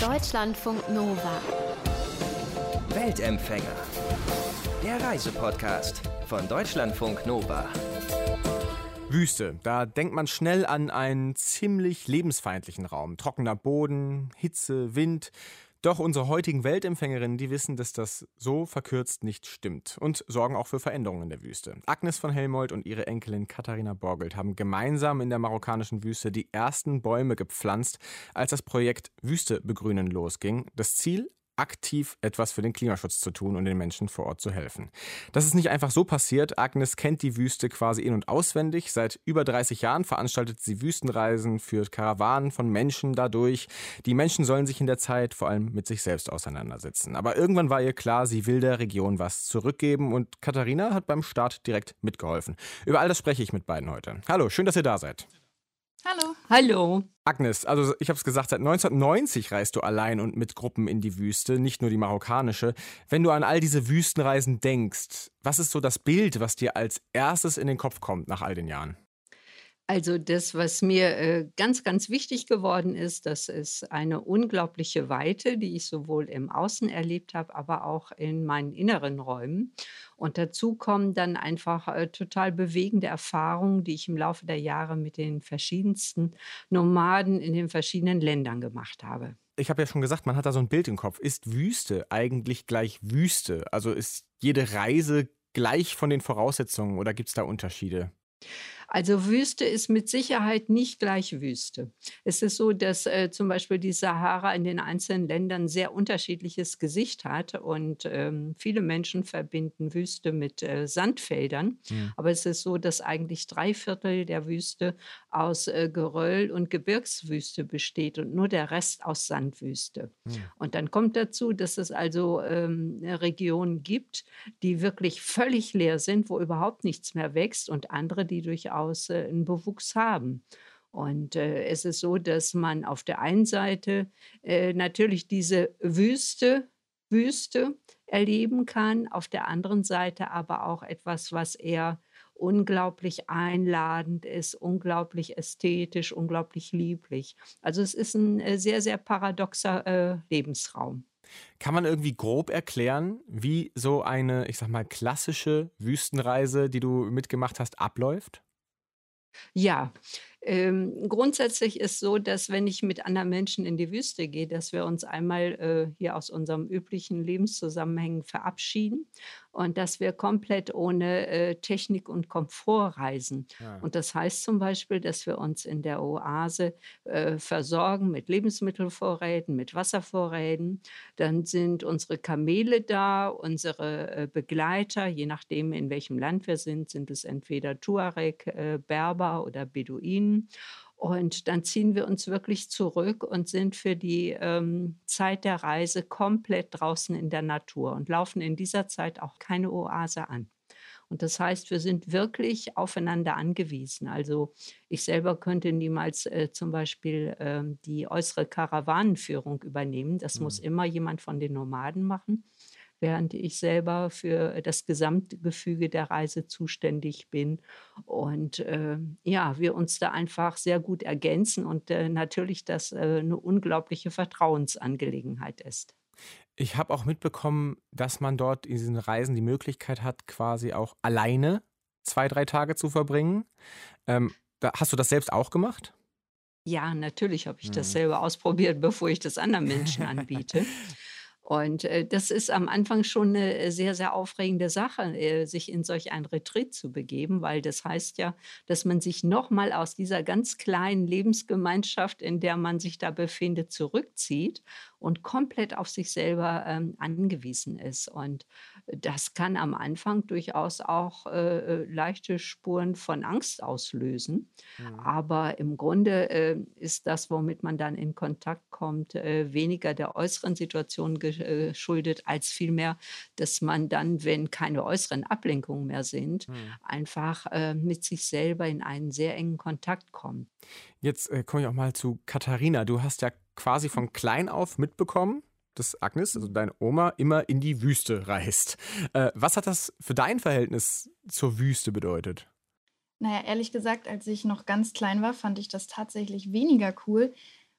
Deutschlandfunk Nova. Weltempfänger. Der Reisepodcast von Deutschlandfunk Nova. Wüste, da denkt man schnell an einen ziemlich lebensfeindlichen Raum. Trockener Boden, Hitze, Wind. Doch unsere heutigen Weltempfängerinnen, die wissen, dass das so verkürzt nicht stimmt und sorgen auch für Veränderungen in der Wüste. Agnes von Helmold und ihre Enkelin Katharina Borgelt haben gemeinsam in der marokkanischen Wüste die ersten Bäume gepflanzt, als das Projekt Wüste begrünen losging. Das Ziel? Aktiv etwas für den Klimaschutz zu tun und den Menschen vor Ort zu helfen. Das ist nicht einfach so passiert. Agnes kennt die Wüste quasi in- und auswendig. Seit über 30 Jahren veranstaltet sie Wüstenreisen, führt Karawanen von Menschen dadurch. Die Menschen sollen sich in der Zeit vor allem mit sich selbst auseinandersetzen. Aber irgendwann war ihr klar, sie will der Region was zurückgeben und Katharina hat beim Start direkt mitgeholfen. Über all das spreche ich mit beiden heute. Hallo, schön, dass ihr da seid. Hallo. Hallo. Agnes, also ich habe es gesagt, seit 1990 reist du allein und mit Gruppen in die Wüste, nicht nur die marokkanische. Wenn du an all diese Wüstenreisen denkst, was ist so das Bild, was dir als erstes in den Kopf kommt nach all den Jahren? Also das, was mir äh, ganz, ganz wichtig geworden ist, das ist eine unglaubliche Weite, die ich sowohl im Außen erlebt habe, aber auch in meinen inneren Räumen. Und dazu kommen dann einfach äh, total bewegende Erfahrungen, die ich im Laufe der Jahre mit den verschiedensten Nomaden in den verschiedenen Ländern gemacht habe. Ich habe ja schon gesagt, man hat da so ein Bild im Kopf. Ist Wüste eigentlich gleich Wüste? Also ist jede Reise gleich von den Voraussetzungen oder gibt es da Unterschiede? Also Wüste ist mit Sicherheit nicht gleich Wüste. Es ist so, dass äh, zum Beispiel die Sahara in den einzelnen Ländern sehr unterschiedliches Gesicht hat und ähm, viele Menschen verbinden Wüste mit äh, Sandfeldern. Mhm. Aber es ist so, dass eigentlich drei Viertel der Wüste aus äh, Geröll und Gebirgswüste besteht und nur der Rest aus Sandwüste. Mhm. Und dann kommt dazu, dass es also ähm, Regionen gibt, die wirklich völlig leer sind, wo überhaupt nichts mehr wächst und andere, die durchaus durchaus äh, einen Bewuchs haben. Und äh, es ist so, dass man auf der einen Seite äh, natürlich diese Wüste, Wüste erleben kann, auf der anderen Seite aber auch etwas, was eher unglaublich einladend ist, unglaublich ästhetisch, unglaublich lieblich. Also es ist ein äh, sehr, sehr paradoxer äh, Lebensraum. Kann man irgendwie grob erklären, wie so eine, ich sag mal, klassische Wüstenreise, die du mitgemacht hast, abläuft? Ja, ähm, grundsätzlich ist so, dass wenn ich mit anderen Menschen in die Wüste gehe, dass wir uns einmal äh, hier aus unserem üblichen Lebenszusammenhängen verabschieden und dass wir komplett ohne äh, Technik und Komfort reisen. Ja. Und das heißt zum Beispiel, dass wir uns in der Oase äh, versorgen mit Lebensmittelvorräten, mit Wasservorräten. Dann sind unsere Kamele da, unsere äh, Begleiter, je nachdem, in welchem Land wir sind, sind es entweder Tuareg, äh, Berber oder Beduinen. Und dann ziehen wir uns wirklich zurück und sind für die ähm, Zeit der Reise komplett draußen in der Natur und laufen in dieser Zeit auch keine Oase an. Und das heißt, wir sind wirklich aufeinander angewiesen. Also ich selber könnte niemals äh, zum Beispiel äh, die äußere Karawanenführung übernehmen. Das mhm. muss immer jemand von den Nomaden machen während ich selber für das Gesamtgefüge der Reise zuständig bin. Und äh, ja, wir uns da einfach sehr gut ergänzen und äh, natürlich das äh, eine unglaubliche Vertrauensangelegenheit ist. Ich habe auch mitbekommen, dass man dort in diesen Reisen die Möglichkeit hat, quasi auch alleine zwei, drei Tage zu verbringen. Ähm, da, hast du das selbst auch gemacht? Ja, natürlich habe ich das mhm. selber ausprobiert, bevor ich das anderen Menschen anbiete. Und äh, das ist am Anfang schon eine sehr, sehr aufregende Sache, äh, sich in solch ein Retreat zu begeben, weil das heißt ja, dass man sich nochmal aus dieser ganz kleinen Lebensgemeinschaft, in der man sich da befindet, zurückzieht und komplett auf sich selber ähm, angewiesen ist. Und das kann am Anfang durchaus auch äh, äh leichte Spuren von Angst auslösen. Mhm. Aber im Grunde äh, ist das, womit man dann in Kontakt kommt, äh, weniger der äußeren Situation geschuldet, als vielmehr, dass man dann, wenn keine äußeren Ablenkungen mehr sind, mhm. einfach äh, mit sich selber in einen sehr engen Kontakt kommt. Jetzt äh, komme ich auch mal zu Katharina. Du hast ja quasi von klein auf mitbekommen, dass Agnes, also deine Oma, immer in die Wüste reist. Äh, was hat das für dein Verhältnis zur Wüste bedeutet? Naja, ehrlich gesagt, als ich noch ganz klein war, fand ich das tatsächlich weniger cool,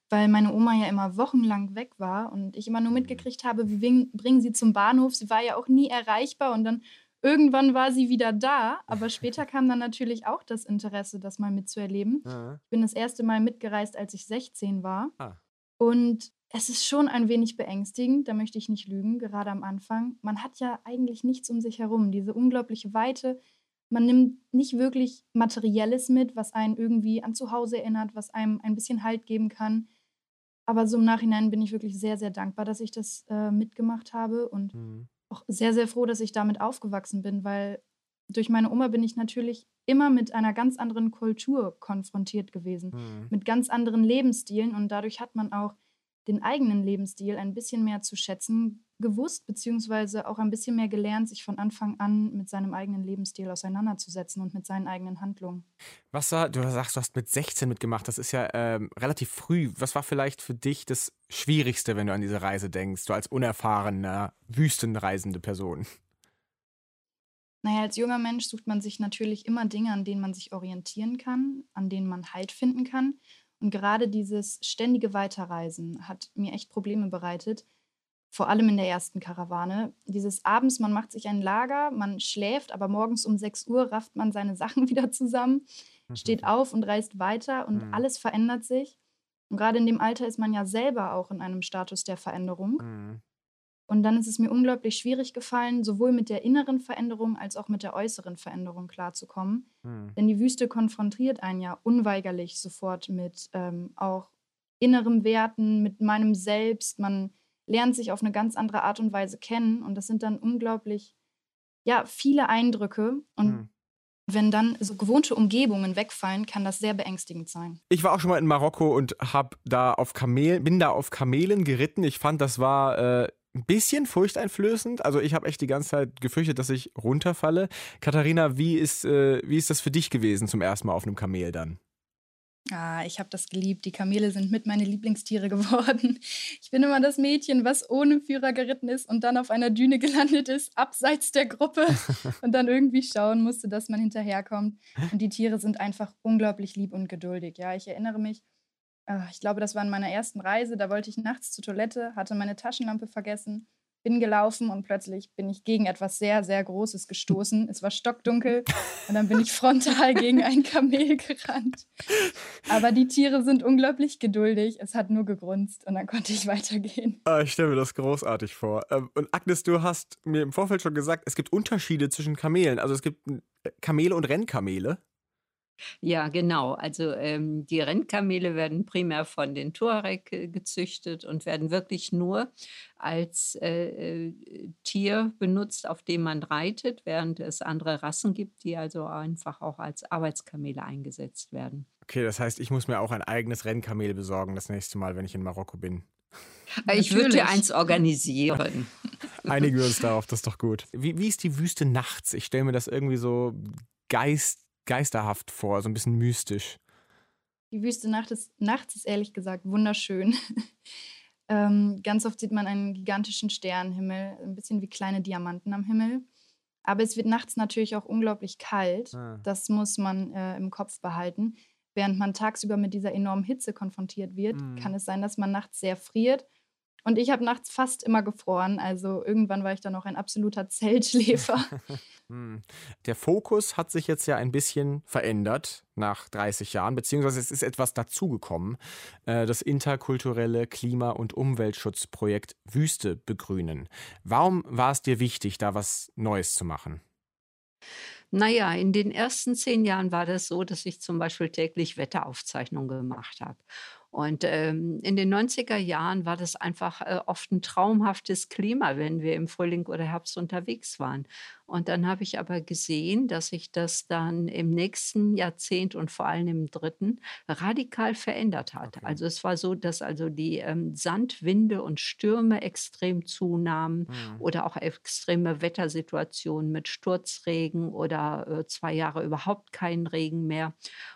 weil meine Oma ja immer wochenlang weg war und ich immer nur mitgekriegt habe, wir bringen sie zum Bahnhof. Sie war ja auch nie erreichbar und dann irgendwann war sie wieder da. Aber später kam dann natürlich auch das Interesse, das mal mitzuerleben. Ich bin das erste Mal mitgereist, als ich 16 war. Ah. Und es ist schon ein wenig beängstigend, da möchte ich nicht lügen, gerade am Anfang. Man hat ja eigentlich nichts um sich herum, diese unglaubliche Weite. Man nimmt nicht wirklich Materielles mit, was einen irgendwie an Zuhause erinnert, was einem ein bisschen Halt geben kann. Aber so im Nachhinein bin ich wirklich sehr, sehr dankbar, dass ich das äh, mitgemacht habe und Mhm. auch sehr, sehr froh, dass ich damit aufgewachsen bin, weil durch meine Oma bin ich natürlich immer mit einer ganz anderen Kultur konfrontiert gewesen, Mhm. mit ganz anderen Lebensstilen und dadurch hat man auch den eigenen Lebensstil ein bisschen mehr zu schätzen gewusst, beziehungsweise auch ein bisschen mehr gelernt, sich von Anfang an mit seinem eigenen Lebensstil auseinanderzusetzen und mit seinen eigenen Handlungen. Was war, du sagst, du hast mit 16 mitgemacht, das ist ja ähm, relativ früh. Was war vielleicht für dich das Schwierigste, wenn du an diese Reise denkst, du als unerfahrener, wüstenreisende Person? Naja, als junger Mensch sucht man sich natürlich immer Dinge, an denen man sich orientieren kann, an denen man Halt finden kann. Und gerade dieses ständige Weiterreisen hat mir echt Probleme bereitet, vor allem in der ersten Karawane. Dieses abends, man macht sich ein Lager, man schläft, aber morgens um 6 Uhr rafft man seine Sachen wieder zusammen, steht auf und reist weiter und Mhm. alles verändert sich. Und gerade in dem Alter ist man ja selber auch in einem Status der Veränderung. Mhm. Und dann ist es mir unglaublich schwierig gefallen, sowohl mit der inneren Veränderung als auch mit der äußeren Veränderung klarzukommen. Mhm. Denn die Wüste konfrontiert einen ja unweigerlich sofort mit ähm, auch innerem Werten, mit meinem Selbst. Man lernt sich auf eine ganz andere Art und Weise kennen. Und das sind dann unglaublich, ja, viele Eindrücke. Und Mhm. wenn dann so gewohnte Umgebungen wegfallen, kann das sehr beängstigend sein. Ich war auch schon mal in Marokko und hab da auf Kamel, bin da auf Kamelen geritten. Ich fand, das war äh, ein bisschen furchteinflößend. Also ich habe echt die ganze Zeit gefürchtet, dass ich runterfalle. Katharina, wie ist, äh, wie ist das für dich gewesen zum ersten Mal auf einem Kamel dann? Ah, ich habe das geliebt. Die Kamele sind mit meine Lieblingstiere geworden. Ich bin immer das Mädchen, was ohne Führer geritten ist und dann auf einer Düne gelandet ist, abseits der Gruppe und dann irgendwie schauen musste, dass man hinterherkommt. Und die Tiere sind einfach unglaublich lieb und geduldig. Ja, ich erinnere mich, ah, ich glaube, das war in meiner ersten Reise. Da wollte ich nachts zur Toilette, hatte meine Taschenlampe vergessen, bin gelaufen und plötzlich bin ich gegen etwas sehr, sehr Großes gestoßen. Es war stockdunkel und dann bin ich frontal gegen ein Kamel gerannt. Aber die Tiere sind unglaublich geduldig. Es hat nur gegrunzt und dann konnte ich weitergehen. Ah, ich stelle mir das großartig vor. Ähm, Und Agnes, du hast mir im Vorfeld schon gesagt, es gibt Unterschiede zwischen Kamelen. Also es gibt äh, Kamele und Rennkamele. Ja, genau. Also ähm, die Rennkamele werden primär von den Tuareg äh, gezüchtet und werden wirklich nur als äh, äh, Tier benutzt, auf dem man reitet, während es andere Rassen gibt, die also einfach auch als Arbeitskamele eingesetzt werden. Okay, das heißt, ich muss mir auch ein eigenes Rennkamel besorgen das nächste Mal, wenn ich in Marokko bin. Äh, Ich würde dir eins organisieren. Einigen wir uns darauf, das ist doch gut. Wie, wie ist die Wüste nachts? Ich stelle mir das irgendwie so geist, geisterhaft vor, so ein bisschen mystisch. Die Wüste Nacht ist, nachts ist ehrlich gesagt wunderschön. ähm, ganz oft sieht man einen gigantischen Sternenhimmel, ein bisschen wie kleine Diamanten am Himmel. Aber es wird nachts natürlich auch unglaublich kalt. Ah. Das muss man äh, im Kopf behalten. Während man tagsüber mit dieser enormen Hitze konfrontiert wird, Mhm. kann es sein, dass man nachts sehr friert. Und ich habe nachts fast immer gefroren. Also irgendwann war ich dann auch ein absoluter Zeltschläfer. Hm. Der Fokus hat sich jetzt ja ein bisschen verändert nach 30 Jahren, beziehungsweise es ist etwas dazugekommen. Äh, Das interkulturelle Klima- und Umweltschutzprojekt Wüste begrünen. Warum war es dir wichtig, da was Neues zu machen? Naja, in den ersten zehn Jahren war das so, dass ich zum Beispiel täglich Wetteraufzeichnungen gemacht habe. Und ähm, in den 90er Jahren war das einfach äh, oft ein traumhaftes Klima, wenn wir im Frühling oder Herbst unterwegs waren. Und dann habe ich aber gesehen, dass sich das dann im nächsten Jahrzehnt und vor allem im dritten radikal verändert hat. Okay. Also es war so, dass also die ähm, Sandwinde und Stürme extrem zunahmen oder auch extreme Wettersituationen mit Sturzregen oder äh, zwei Jahre überhaupt keinen Regen mehr.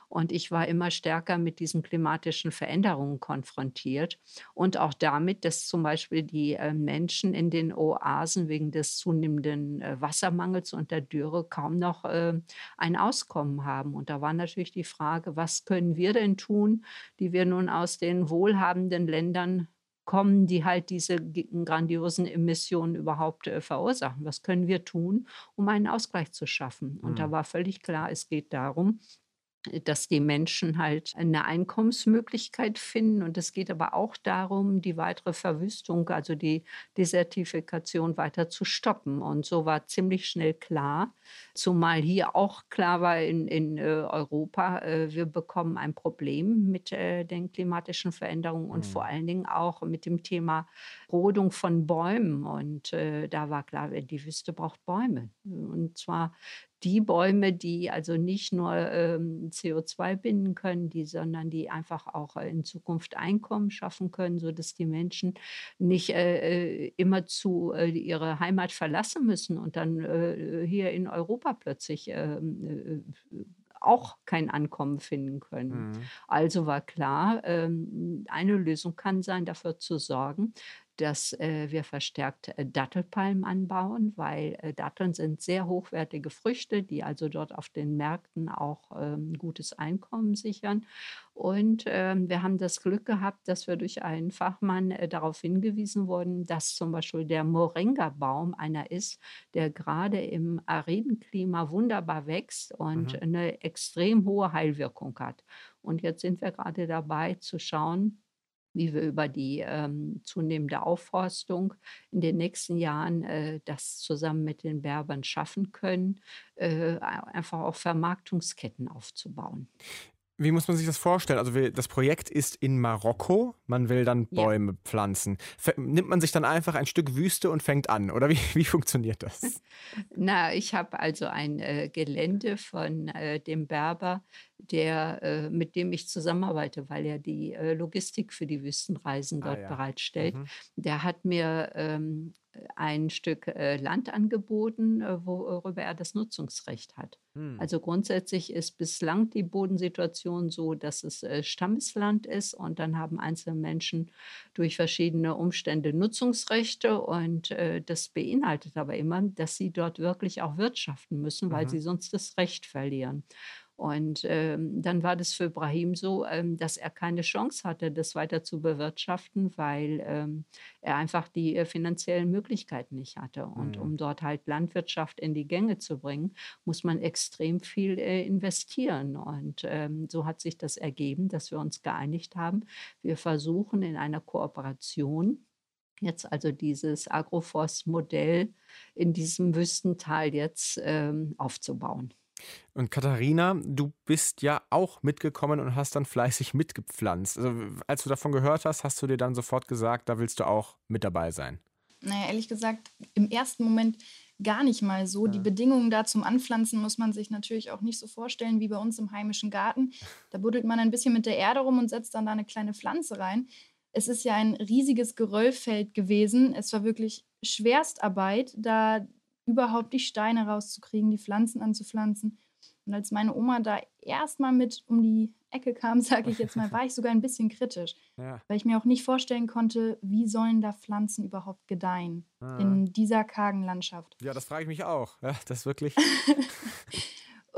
Und ich war immer stärker mit diesen klimatischen Veränderungen konfrontiert und auch damit, dass zum Beispiel die äh, Menschen in den Oasen wegen des zunehmenden äh, Wassermangels Wassermangels und der Dürre kaum noch äh, ein Auskommen haben. Und da war natürlich die Frage, was können wir denn tun, die wir nun aus den wohlhabenden Ländern kommen, die halt diese grandiosen Emissionen überhaupt äh, verursachen. Was können wir tun, um einen Ausgleich zu schaffen? Und mhm. da war völlig klar, es geht darum, dass die Menschen halt eine Einkommensmöglichkeit finden. Und es geht aber auch darum, die weitere Verwüstung, also die Desertifikation weiter zu stoppen. Und so war ziemlich schnell klar, zumal hier auch klar war in, in äh, Europa, äh, wir bekommen ein Problem mit äh, den klimatischen Veränderungen und mhm. vor allen Dingen auch mit dem Thema Rodung von Bäumen. Und da war klar, die Wüste braucht Bäume. Und zwar die Bäume, die also nicht nur ähm, CO2 binden können, die, sondern die einfach auch in Zukunft Einkommen schaffen können, sodass die Menschen nicht äh, äh immerzu äh, ihre Heimat verlassen müssen und dann äh, hier in Europa plötzlich ähm, äh, auch kein Ankommen finden können. Mhm. Also war klar, ähm, eine Lösung kann sein, dafür zu sorgen, dass äh, wir verstärkt äh, Dattelpalmen anbauen, weil äh, Datteln sind sehr hochwertige Früchte, die also dort auf den Märkten auch ähm, gutes Einkommen sichern. Und ähm, wir haben das Glück gehabt, dass wir durch einen Fachmann äh, darauf hingewiesen wurden, dass zum Beispiel der Moringa-Baum einer ist, der gerade im ariden Klima wunderbar wächst und mhm. eine extrem hohe Heilwirkung hat. Und jetzt sind wir gerade dabei zu schauen, wie wir über die ähm, zunehmende Aufforstung in den nächsten Jahren äh, das zusammen mit den Berbern schaffen können, äh, einfach auch Vermarktungsketten aufzubauen. Wie muss man sich das vorstellen? Also das Projekt ist in Marokko, man will dann Bäume ja. pflanzen. Nimmt man sich dann einfach ein Stück Wüste und fängt an? Oder wie, wie funktioniert das? Na, ich habe also ein äh, Gelände von äh, dem Berber, der, äh, mit dem ich zusammenarbeite, weil er die äh, Logistik für die Wüstenreisen ah dort ah, ja. bereitstellt. Mhm. Der hat mir ähm, ein Stück äh, Land angeboten, äh, worüber er das Nutzungsrecht hat. Hm. Also grundsätzlich ist bislang die Bodensituation so, dass es äh, Stammesland ist und dann haben einzelne Menschen durch verschiedene Umstände Nutzungsrechte und das beinhaltet aber immer, dass sie dort wirklich auch wirtschaften müssen, weil mhm. sie sonst das Recht verlieren. Und ähm, dann war das für Brahim so, ähm, dass er keine Chance hatte, das weiter zu bewirtschaften, weil ähm, er einfach die äh, finanziellen Möglichkeiten nicht hatte. Und mhm. um dort halt Landwirtschaft in die Gänge zu bringen, muss man extrem viel äh, investieren. Und ähm, so hat sich das ergeben, dass wir uns geeinigt haben. Wir versuchen in einer Kooperation jetzt also dieses Agroforst-Modell in diesem Wüstental jetzt ähm, aufzubauen. Und Katharina, du bist ja auch mitgekommen und hast dann fleißig mitgepflanzt. Also, als du davon gehört hast, hast du dir dann sofort gesagt, da willst du auch mit dabei sein. Naja, ehrlich gesagt, im ersten Moment gar nicht mal so. Ja. Die Bedingungen da zum Anpflanzen muss man sich natürlich auch nicht so vorstellen wie bei uns im heimischen Garten. Da buddelt man ein bisschen mit der Erde rum und setzt dann da eine kleine Pflanze rein. Es ist ja ein riesiges Geröllfeld gewesen. Es war wirklich Schwerstarbeit, da überhaupt die Steine rauszukriegen, die Pflanzen anzupflanzen. Und als meine Oma da erstmal mit um die Ecke kam, sage ich jetzt mal, war ich sogar ein bisschen kritisch, ja. weil ich mir auch nicht vorstellen konnte, wie sollen da Pflanzen überhaupt gedeihen ah. in dieser kargen Landschaft. Ja, das frage ich mich auch. Ja, das wirklich.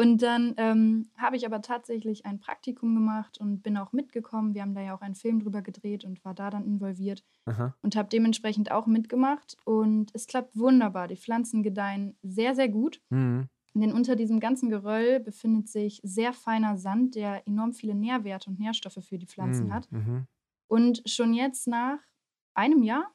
Und dann ähm, habe ich aber tatsächlich ein Praktikum gemacht und bin auch mitgekommen. Wir haben da ja auch einen Film drüber gedreht und war da dann involviert Aha. und habe dementsprechend auch mitgemacht. Und es klappt wunderbar. Die Pflanzen gedeihen sehr, sehr gut. Mhm. Denn unter diesem ganzen Geröll befindet sich sehr feiner Sand, der enorm viele Nährwerte und Nährstoffe für die Pflanzen mhm. hat. Mhm. Und schon jetzt nach einem Jahr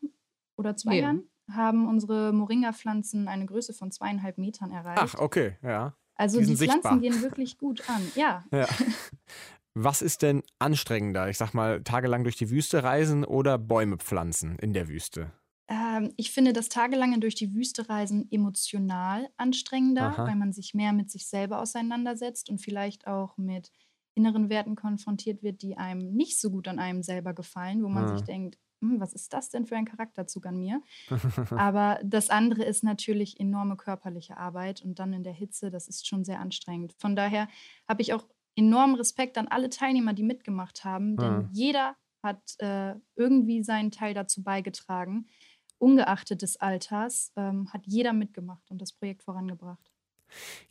oder zwei ja. Jahren haben unsere Moringa-Pflanzen eine Größe von zweieinhalb Metern erreicht. Ach, okay, ja. Also die, die Pflanzen sichtbar. gehen wirklich gut an, ja. ja. Was ist denn anstrengender? Ich sag mal, tagelang durch die Wüste reisen oder Bäume pflanzen in der Wüste? Ähm, ich finde das tagelange durch die Wüste reisen emotional anstrengender, Aha. weil man sich mehr mit sich selber auseinandersetzt und vielleicht auch mit inneren Werten konfrontiert wird, die einem nicht so gut an einem selber gefallen, wo man ah. sich denkt, hm, was ist das denn für ein Charakterzug an mir? Aber das andere ist natürlich enorme körperliche Arbeit und dann in der Hitze, das ist schon sehr anstrengend. Von daher habe ich auch enormen Respekt an alle Teilnehmer, die mitgemacht haben, denn mhm. jeder hat äh, irgendwie seinen Teil dazu beigetragen. ungeachtet des Alters, ähm, hat jeder mitgemacht und das Projekt vorangebracht.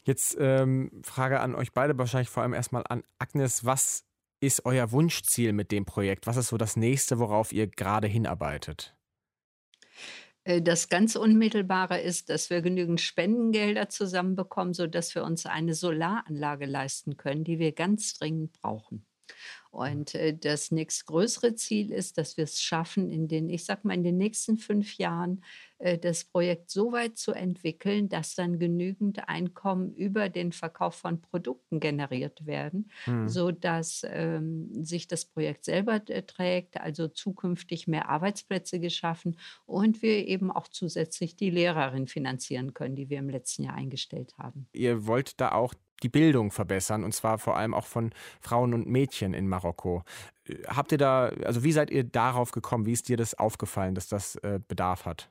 Jetzt ähm, Frage an euch beide, wahrscheinlich vor allem erstmal an Agnes. Was ist euer Wunschziel mit dem Projekt? Was ist so das nächste, worauf ihr gerade hinarbeitet? Äh, das ganz Unmittelbare ist, dass wir genügend Spendengelder zusammenbekommen, sodass wir uns eine Solaranlage leisten können, die wir ganz dringend brauchen. Und äh, das nächstgrößere Ziel ist, dass wir es schaffen, in den, ich sag mal, in den nächsten fünf Jahren äh, das Projekt so weit zu entwickeln, dass dann genügend Einkommen über den Verkauf von Produkten generiert werden, mhm. sodass ähm, sich das Projekt selber äh, trägt, also zukünftig mehr Arbeitsplätze geschaffen und wir eben auch zusätzlich die Lehrerin finanzieren können, die wir im letzten Jahr eingestellt haben. Ihr wollt da auch die Bildung verbessern und zwar vor allem auch von Frauen und Mädchen in Marokko. Äh, habt ihr da, also wie seid ihr darauf gekommen? Wie ist dir das aufgefallen, dass das äh, Bedarf hat?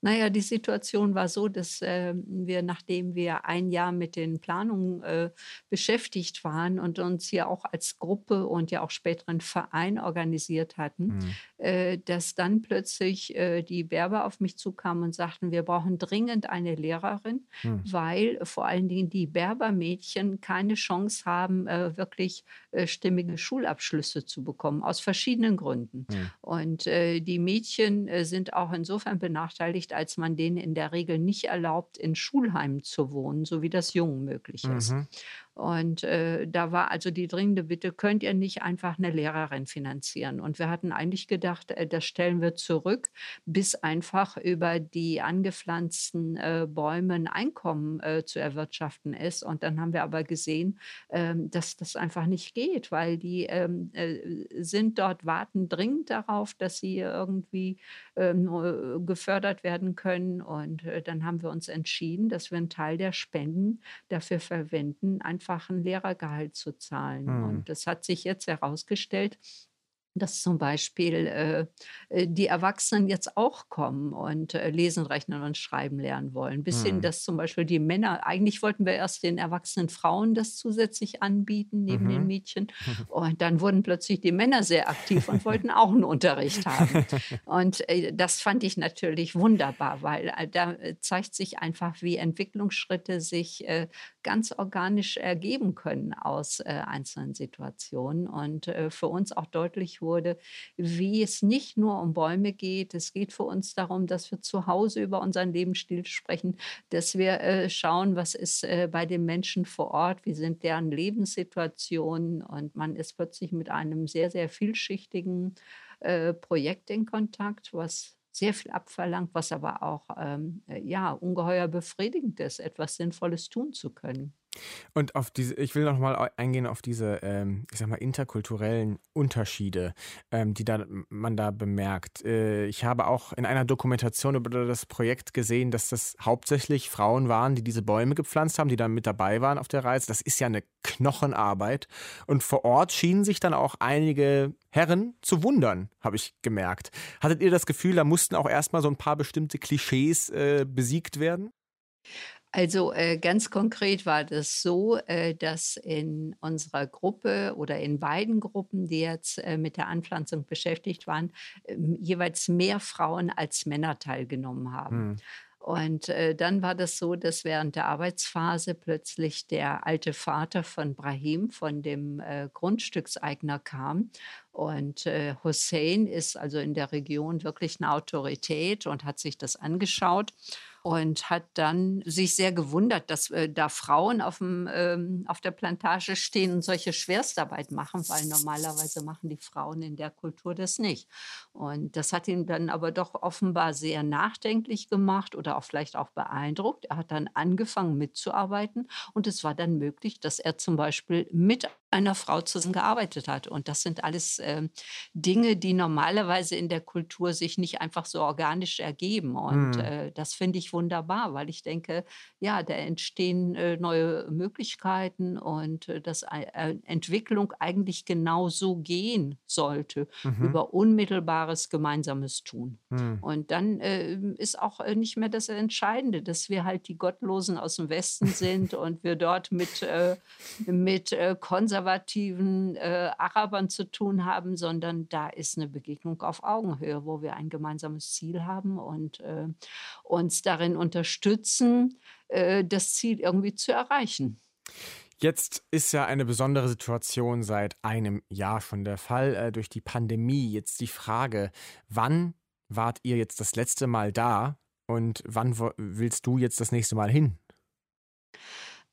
Naja, die Situation war so, dass äh, wir, nachdem wir ein Jahr mit den Planungen äh, beschäftigt waren und uns hier auch als Gruppe und ja auch späteren Verein organisiert hatten, mhm. äh, dass dann plötzlich äh, die Werber auf mich zukamen und sagten, wir brauchen dringend eine Lehrerin, mhm. weil vor allen Dingen die Berbermädchen keine Chance haben, äh, wirklich äh, stimmige Schulabschlüsse zu bekommen, aus verschiedenen Gründen. Mhm. Und die Mädchen sind auch insofern benachteiligt, benachteiligt, als man denen in der Regel nicht erlaubt, in Schulheimen zu wohnen, so wie das Jungen möglich ist. Mhm. Und äh, da war also die dringende Bitte, könnt ihr nicht einfach eine Lehrerin finanzieren? Und wir hatten eigentlich gedacht, äh, das stellen wir zurück, bis einfach über die angepflanzten äh, Bäume ein Einkommen äh, zu erwirtschaften ist. Und dann haben wir aber gesehen, ähm, dass das einfach nicht geht, weil die ähm, äh, sind dort, warten dringend darauf, dass sie irgendwie ähm, gefördert werden können. Und äh, dann haben wir uns entschieden, dass wir einen Teil der Spenden dafür verwenden, einfach einfachen Lehrergehalt zu zahlen. Mhm. Und das hat sich jetzt herausgestellt, dass zum Beispiel äh, äh, die Erwachsenen jetzt auch kommen und äh, lesen, rechnen und schreiben lernen wollen. Bis mhm. hin, dass zum Beispiel die Männer, eigentlich wollten wir erst den erwachsenen Frauen das zusätzlich anbieten, neben mhm. den Mädchen. Und dann wurden plötzlich die Männer sehr aktiv und wollten auch einen Unterricht haben. Und äh, das fand ich natürlich wunderbar, weil äh, da äh, zeigt sich einfach, wie Entwicklungsschritte sich ganz organisch ergeben können aus einzelnen Situationen. Und für uns auch deutlich wurde, wie es nicht nur um Bäume geht. Es geht für uns darum, dass wir zu Hause über unseren Lebensstil sprechen, dass wir äh, schauen, was ist äh, bei den Menschen vor Ort, wie sind deren Lebenssituationen. Und man ist plötzlich mit einem sehr, sehr vielschichtigen äh, Projekt in Kontakt, was sehr viel abverlangt, was aber auch ähm, äh, ja, ungeheuer befriedigend ist, etwas Sinnvolles tun zu können. Und auf diese, ich will noch mal eingehen auf diese, ähm, ich sag mal, interkulturellen Unterschiede, ähm, die da, man da bemerkt. Äh, ich habe auch in einer Dokumentation über das Projekt gesehen, dass das hauptsächlich Frauen waren, die diese Bäume gepflanzt haben, die da mit dabei waren auf der Reise. Das ist ja eine Knochenarbeit. Und vor Ort schienen sich dann auch einige Herren zu wundern, habe ich gemerkt. Hattet ihr das Gefühl, da mussten auch erstmal so ein paar bestimmte Klischees äh, besiegt werden? Also äh, ganz konkret war das so, äh, dass in unserer Gruppe oder in beiden Gruppen, die jetzt äh, mit der Anpflanzung beschäftigt waren, ähm, jeweils mehr Frauen als Männer teilgenommen haben. Hm. Und äh, dann war das so, dass während der Arbeitsphase plötzlich der alte Vater von Brahim, von dem äh, Grundstückseigner kam. Und äh, Hussein ist also in der Region wirklich eine Autorität und hat sich das angeschaut und hat dann sich sehr gewundert, dass äh, da Frauen auf, dem, ähm, auf der Plantage stehen und solche Schwerstarbeit machen, weil normalerweise machen die Frauen in der Kultur das nicht. Und das hat ihn dann aber doch offenbar sehr nachdenklich gemacht oder auch vielleicht auch beeindruckt. Er hat dann angefangen mitzuarbeiten und es war dann möglich, dass er zum Beispiel mit einer Frau zusammengearbeitet hat. Und das sind alles äh, Dinge, die normalerweise in der Kultur sich nicht einfach so organisch ergeben. Und mhm. äh, das finde ich wunderbar, weil ich denke, ja, da entstehen äh, neue Möglichkeiten und äh, dass äh, Entwicklung eigentlich genau so gehen sollte, mhm. über unmittelbares gemeinsames Tun. Mhm. Und dann äh, ist auch äh, nicht mehr das Entscheidende, dass wir halt die Gottlosen aus dem Westen sind und wir dort mit, äh, mit konservativen konservativen äh, Arabern zu tun haben, sondern da ist eine Begegnung auf Augenhöhe, wo wir ein gemeinsames Ziel haben und äh, uns darin unterstützen, äh, das Ziel irgendwie zu erreichen. Jetzt ist ja eine besondere Situation seit einem Jahr schon der Fall äh, durch die Pandemie. Jetzt die Frage, wann wart ihr jetzt das letzte Mal da und wann willst du jetzt das nächste Mal hin?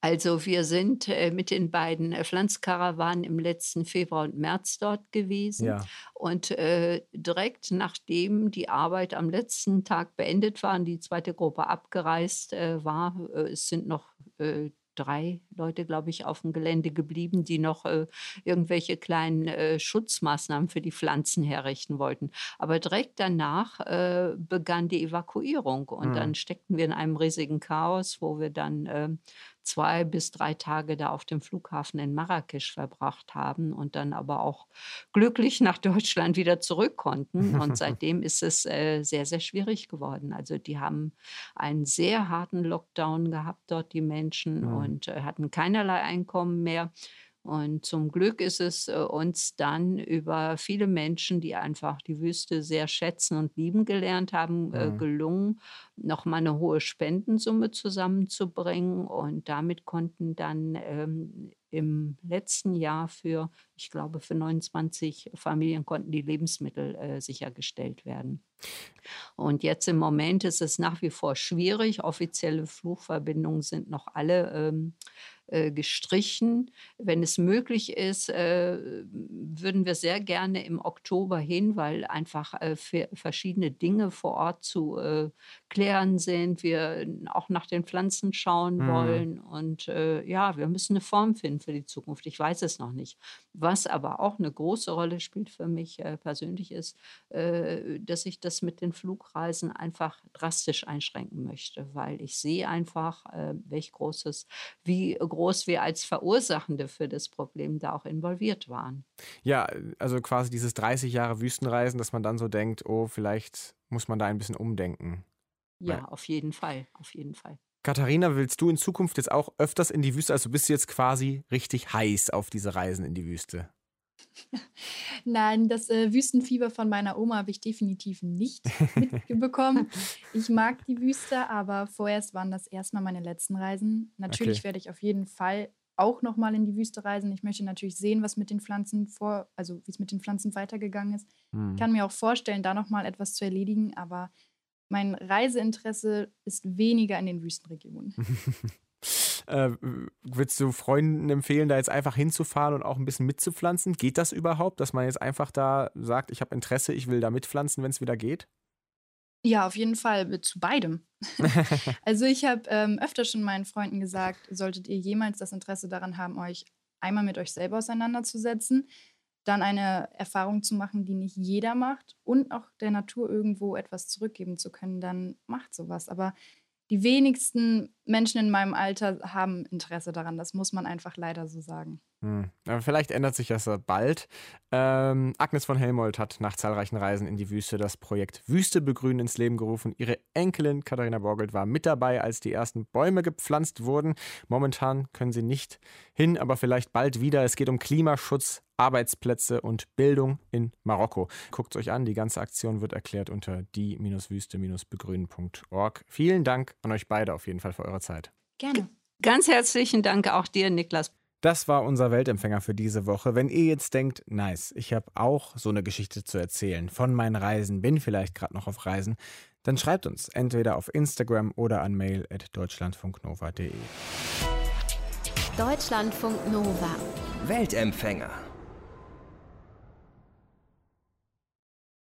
Also wir sind äh, mit den beiden äh, Pflanzkarawanen im letzten Februar und März dort gewesen. Ja. Und äh, direkt nachdem die Arbeit am letzten Tag beendet war und die zweite Gruppe abgereist äh, war, äh, es sind noch äh, drei Leute, glaube ich, auf dem Gelände geblieben, die noch äh, irgendwelche kleinen äh, Schutzmaßnahmen für die Pflanzen herrichten wollten. Aber direkt danach äh, begann die Evakuierung und mhm. dann steckten wir in einem riesigen Chaos, wo wir dann ähm, zwei bis drei Tage da auf dem Flughafen in Marrakesch verbracht haben und dann aber auch glücklich nach Deutschland wieder zurück konnten. Und seitdem ist es äh, sehr, sehr schwierig geworden. Also die haben einen sehr harten Lockdown gehabt dort, die Menschen, mhm. und äh, hatten keinerlei Einkommen mehr. Und zum Glück ist es äh, uns dann über viele Menschen, die einfach die Wüste sehr schätzen und lieben gelernt haben, äh, mhm. gelungen, nochmal eine hohe Spendensumme zusammenzubringen. Und damit konnten dann ähm, im letzten Jahr für, ich glaube, für 29 Familien konnten die Lebensmittel äh, sichergestellt werden. Und jetzt im Moment ist es nach wie vor schwierig. Offizielle Flugverbindungen sind noch alle ähm, äh, gestrichen. Wenn es möglich ist, äh, würden wir sehr gerne im Oktober hin, weil einfach äh, verschiedene Dinge vor Ort zu äh, klären sind. Wir auch nach den Pflanzen schauen mhm. wollen. Und äh, ja, wir müssen eine Form finden für die Zukunft. Ich weiß es noch nicht. Was aber auch eine große Rolle spielt für mich äh, persönlich ist, dass ich das mit den Flugreisen einfach drastisch einschränken möchte, weil ich sehe einfach, welch großes, wie groß groß wir als Verursachende für das Problem da auch involviert waren. Ja, also quasi dieses 30 Jahre Wüstenreisen, dass man dann so denkt, oh, vielleicht muss man da ein bisschen umdenken. Ja, auf jeden Fall, auf jeden Fall. Katharina, willst du in Zukunft jetzt auch öfters in die Wüste? Also bist du jetzt quasi richtig heiß auf diese Reisen in die Wüste? Nein, das äh, Wüstenfieber von meiner Oma habe ich definitiv nicht mitbekommen. ich mag die Wüste, aber vorerst waren das erstmal meine letzten Reisen. Natürlich okay. werde ich auf jeden Fall auch nochmal in die Wüste reisen. Ich möchte natürlich sehen, was mit den Pflanzen vor, also wie es mit den Pflanzen weitergegangen ist. Hm. Ich kann mir auch vorstellen, da nochmal etwas zu erledigen, aber mein Reiseinteresse ist weniger in den Wüstenregionen. Äh, würdest du Freunden empfehlen, da jetzt einfach hinzufahren und auch ein bisschen mitzupflanzen? Geht das überhaupt, dass man jetzt einfach da sagt, ich habe Interesse, ich will da mitpflanzen, wenn es wieder geht? Ja, auf jeden Fall zu beidem. also ich habe ähm, öfter schon meinen Freunden gesagt, solltet ihr jemals das Interesse daran haben, euch einmal mit euch selber auseinanderzusetzen, dann eine Erfahrung zu machen, die nicht jeder macht und auch der Natur irgendwo etwas zurückgeben zu können, dann macht sowas. Aber die wenigsten Menschen in meinem Alter haben Interesse daran. Das muss man einfach leider so sagen. Hm. Aber vielleicht ändert sich das bald. Ähm, Agnes von Helmold hat nach zahlreichen Reisen in die Wüste das Projekt Wüste begrünen ins Leben gerufen. Ihre Enkelin Katharina Borgelt war mit dabei, als die ersten Bäume gepflanzt wurden. Momentan können sie nicht hin, aber vielleicht bald wieder. Es geht um Klimaschutz, Arbeitsplätze und Bildung in Marokko. Guckt es euch an, die ganze Aktion wird erklärt unter die-wüste-begrünen.org. Vielen Dank an euch beide auf jeden Fall für eure Zeit. Gerne. Ganz herzlichen Dank auch dir, Niklas. Das war unser Weltempfänger für diese Woche. Wenn ihr jetzt denkt, nice, ich habe auch so eine Geschichte zu erzählen von meinen Reisen, bin vielleicht gerade noch auf Reisen, dann schreibt uns entweder auf Instagram oder an mail at deutschlandfunknova.de. Deutschlandfunk Nova. Weltempfänger.